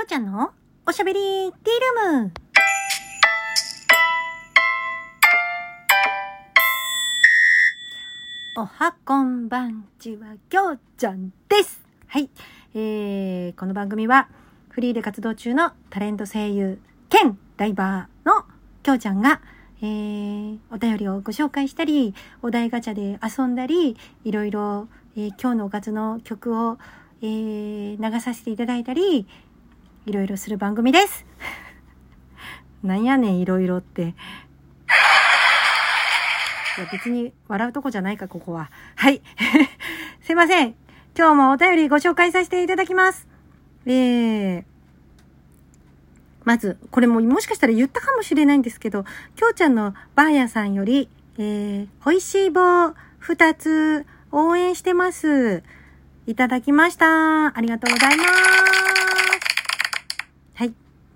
きょうちゃんのおしゃべりティールーム。おはこんばんちは、きょうちゃんです。はい。えー、この番組は、フリーで活動中のタレント声優兼ライバーのきょうちゃんが、えー、お便りをご紹介したり、お題ガチャで遊んだり、いろいろ、えー今日のおかずの曲を、えー流させていただいたり、いろいろする番組です。なんやねん、いろいろって。いや、別に笑うとこじゃないか、ここは。はい。すいません。今日もお便りご紹介させていただきます。えー、まず、これももしかしたら言ったかもしれないんですけど、きょうちゃんのばあやさんより、えー、美味しい棒二つ応援してます。いただきました。ありがとうございます。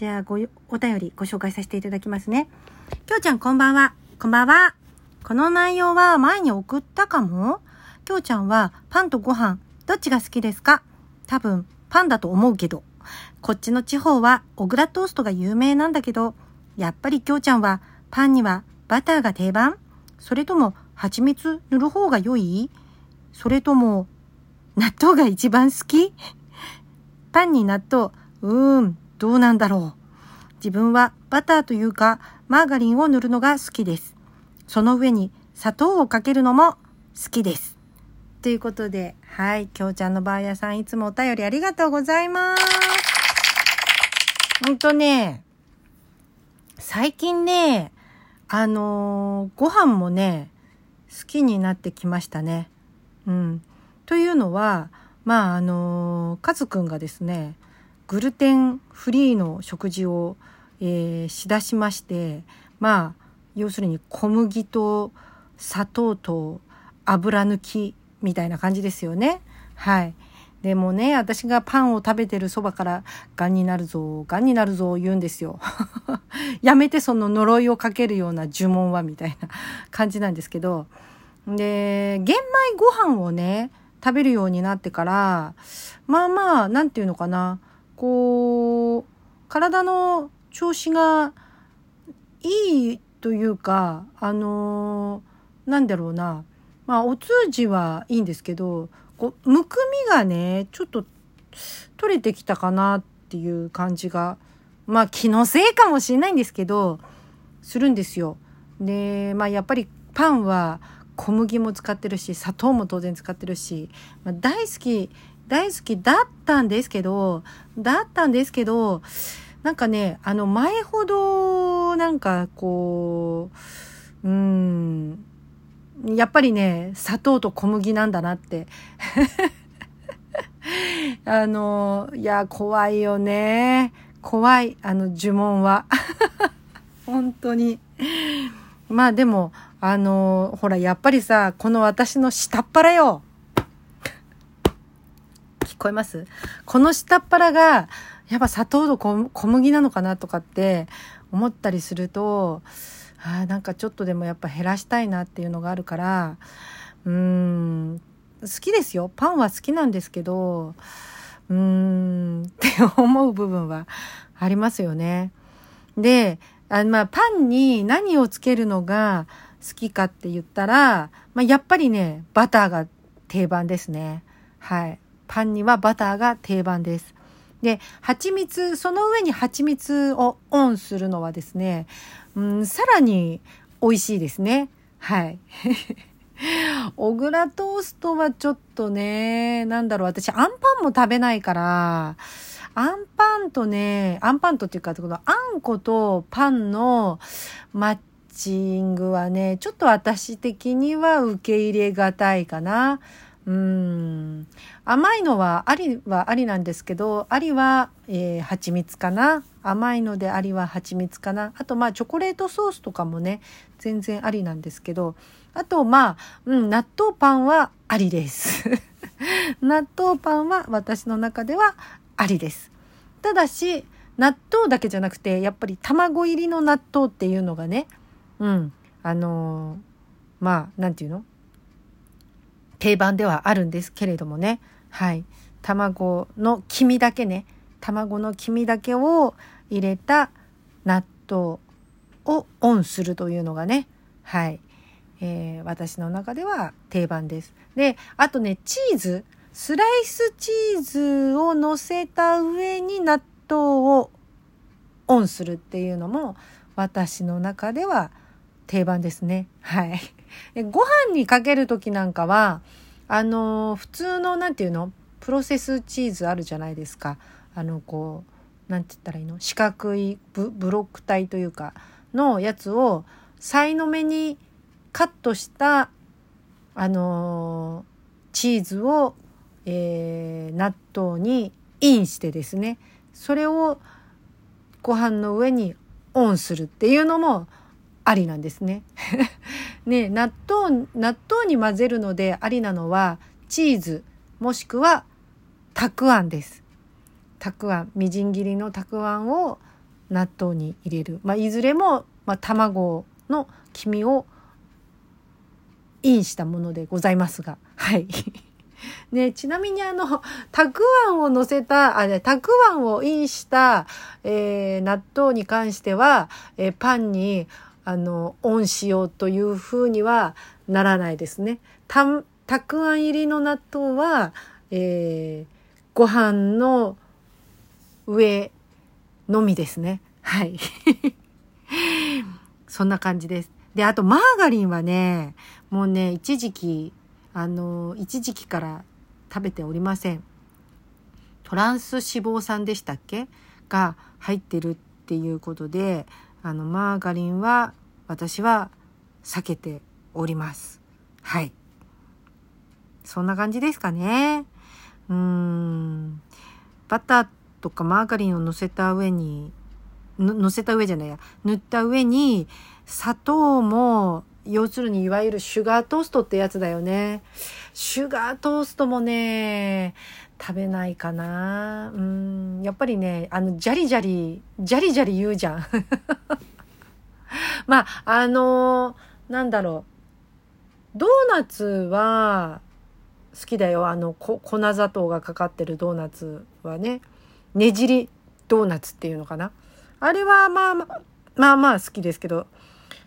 はい。では、ご、お便りご紹介させていただきますね。きょうちゃんこんばんは。こんばんは。この内容は前に送ったかも？きょうちゃんはパンとご飯、どっちが好きですか？多分、パンだと思うけど。こっちの地方は小倉トーストが有名なんだけど、やっぱりきょうちゃんはパンにはバターが定番？それとも蜂蜜塗る方が良い？それとも納豆が一番好き？パンに納豆、うーん、どうなんだろう。自分はバターというかマーガリンを塗るのが好きです。その上に砂糖をかけるのも好きです。ということで、はい、きょうちゃんのばあやさんいつもお便りありがとうございます。ほんとね、最近ね、あのーご飯もね、好きになってきましたね。うん。というのは、まあ、あのーカズくんがですね、グルテンフリーの食事を、えーしだしまして、まあ、要するに小麦と砂糖と油抜きみたいな感じですよね。はい。でもね、私がパンを食べてるそばから、癌になるぞ、癌になるぞ、言うんですよ。やめてその呪いをかけるような呪文は、みたいな 感じなんですけど。で、玄米ご飯をね、食べるようになってから、まあまあ、なんていうのかな、こう、体の調子がいいというか、あのーなんだろうな、まあ、お通じはいいんですけど、こう、むくみがね、ちょっと取れてきたかなっていう感じが、まあ、気のせいかもしれないんですけど、するんですよ。で、まあ、やっぱりパンは小麦も使ってるし、砂糖も当然使ってるし、まあ、大好き、大好きだったんですけど、だったんですけど、なんかね、あの、前ほど、なんか、こう、うん、やっぱりね、砂糖と小麦なんだなって。あの、いや、怖いよね。怖い、あの、呪文は。本当に。まあでも、あの、ほら、やっぱりさ、この私の下っ腹よ。こえます？この下っ腹が、やっぱ砂糖と小麦なのかなとかって思ったりすると、あなんかちょっとでもやっぱ減らしたいなっていうのがあるから、うーん、好きですよ。パンは好きなんですけど、うーん、って思う部分はありますよね。で、あまあ、パンに何をつけるのが好きかって言ったら、まあ、やっぱりね、バターが定番ですね。はい。パンにはバターが定番です。で、蜂蜜、その上に蜂蜜をオンするのはですね、うん、さらに美味しいですね。はい。小倉トーストはちょっとね、なんだろう、私、あんパンも食べないから、あんパンとね、あんパンとっていうか、このあんことパンのマッチングはね、ちょっと私的には受け入れがたいかな。うん。甘いのはありはありなんですけど、ありは、えー、蜂蜜かな。甘いのでありは蜂蜜かな。あと、まあ、チョコレートソースとかもね、全然ありなんですけど、あと、まあ、うん、納豆パンはありです。納豆パンは私の中ではありです。ただし、納豆だけじゃなくて、やっぱり卵入りの納豆っていうのがね、うん、あのーまあ、なんていうの？定番ではあるんですけれどもね。はい。卵の黄身だけね、卵の黄身だけを入れた納豆をオンするというのがね、はい、えー、私の中では定番です。で、あとね、チーズ、スライスチーズを乗せた上に納豆をオンするっていうのも私の中では定番ですね。はい。ご飯にかける時なんかは、あのー、普通のなんていうの？プロセスチーズあるじゃないですか。あの、こう、なんて言ったらいいの？四角いブブロック体というか、のやつを、さいの目にカットした、あのー、チーズを、えー、納豆にインしてですね、それをご飯の上にオンするっていうのもありなんですね。ね納豆、納豆に混ぜるのでありなのは、チーズ、もしくは、たくあんです。たくあん、みじん切りのたくあんを納豆に入れる。まあ、いずれも、まあ、卵の黄身をインしたものでございますが、はい。ね、ちなみにあの、たくあんを乗せた、あ、ね、たくあんをインした、えー、納豆に関しては、えー、パンに、あの、オンしようというふうにはならないですね。た、たくあん入りの納豆は、えー、ご飯の上のみですね。はい。そんな感じです。で、あとマーガリンはね、もうね、一時期、あの、一時期から食べておりません。トランス脂肪酸でしたっけ？が入ってるっていうことで、あの、マーガリンは私は避けております。はい。そんな感じですかね。うーん。バターとかマーガリンを乗せた上に、乗せた上じゃないや、塗った上に、砂糖も要するにいわゆるシュガートーストってやつだよね。シュガートーストもね、食べないかな。うん、やっぱりね、あの、ジャリジャリ、ジャリジャリ言うじゃん。まあ、あのー、なんだろう。ドーナツは好きだよ。あの、粉砂糖がかかってるドーナツはね。ねじりドーナツっていうのかな。あれはまあまあ、まあまあ好きですけど、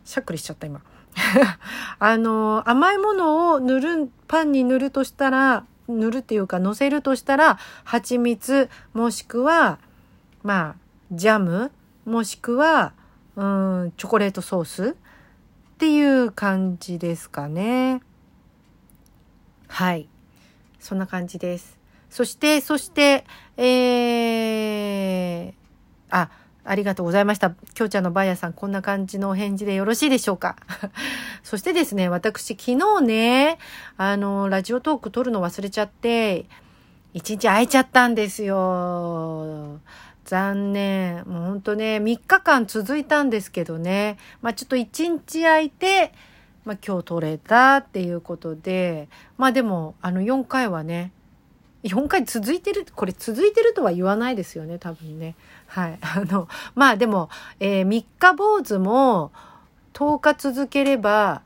しゃっくりしちゃった今。あの、甘いものを塗る、パンに塗るとしたら、塗るっていうか乗せるとしたら、蜂蜜、もしくは、まあ、ジャム、もしくは、うん、チョコレートソースっていう感じですかね。はい。そんな感じです。そして、そして、えー、あ、ありがとうございました。きょうちゃんのばあやさん、こんな感じのお返事でよろしいでしょうか？そしてですね、私、昨日ね、あの、ラジオトーク撮るの忘れちゃって、一日空いちゃったんですよ。残念。もうほんとね、3日間続いたんですけどね。まあちょっと1日空いて、まあ今日撮れたっていうことで、まあでも、あの4回はね、4回続いてる、これ続いてるとは言わないですよね、多分ね。はい。あの、まあでも、えー、3日坊主も10日続ければ、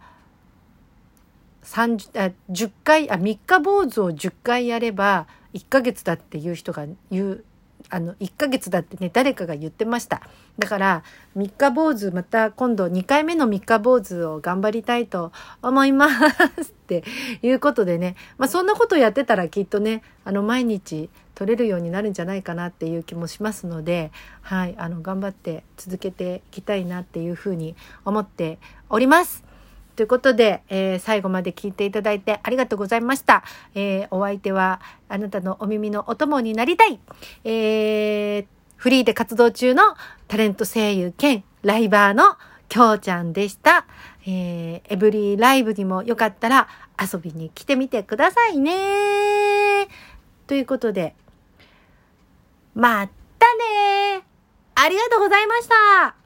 30あ10回、あ、3日坊主を10回やれば、1ヶ月だっていう人が言うあの、1ヶ月だってね、誰かが言ってました。だから、三日坊主、また今度2回目の三日坊主を頑張りたいと思いますっていうことでね、まあそんなことやってたらきっとね、あの、毎日取れるようになるんじゃないかなっていう気もしますので、はい、あの、頑張って続けていきたいなっていうふうに思っております。ということで、えー、最後まで聞いていただいてありがとうございました。えー、お相手はあなたのお耳のお供になりたい。えー、フリーで活動中のタレント声優兼ライバーのきょうちゃんでした。えー、エブリーライブにもよかったら遊びに来てみてくださいね。ということで、またねありがとうございました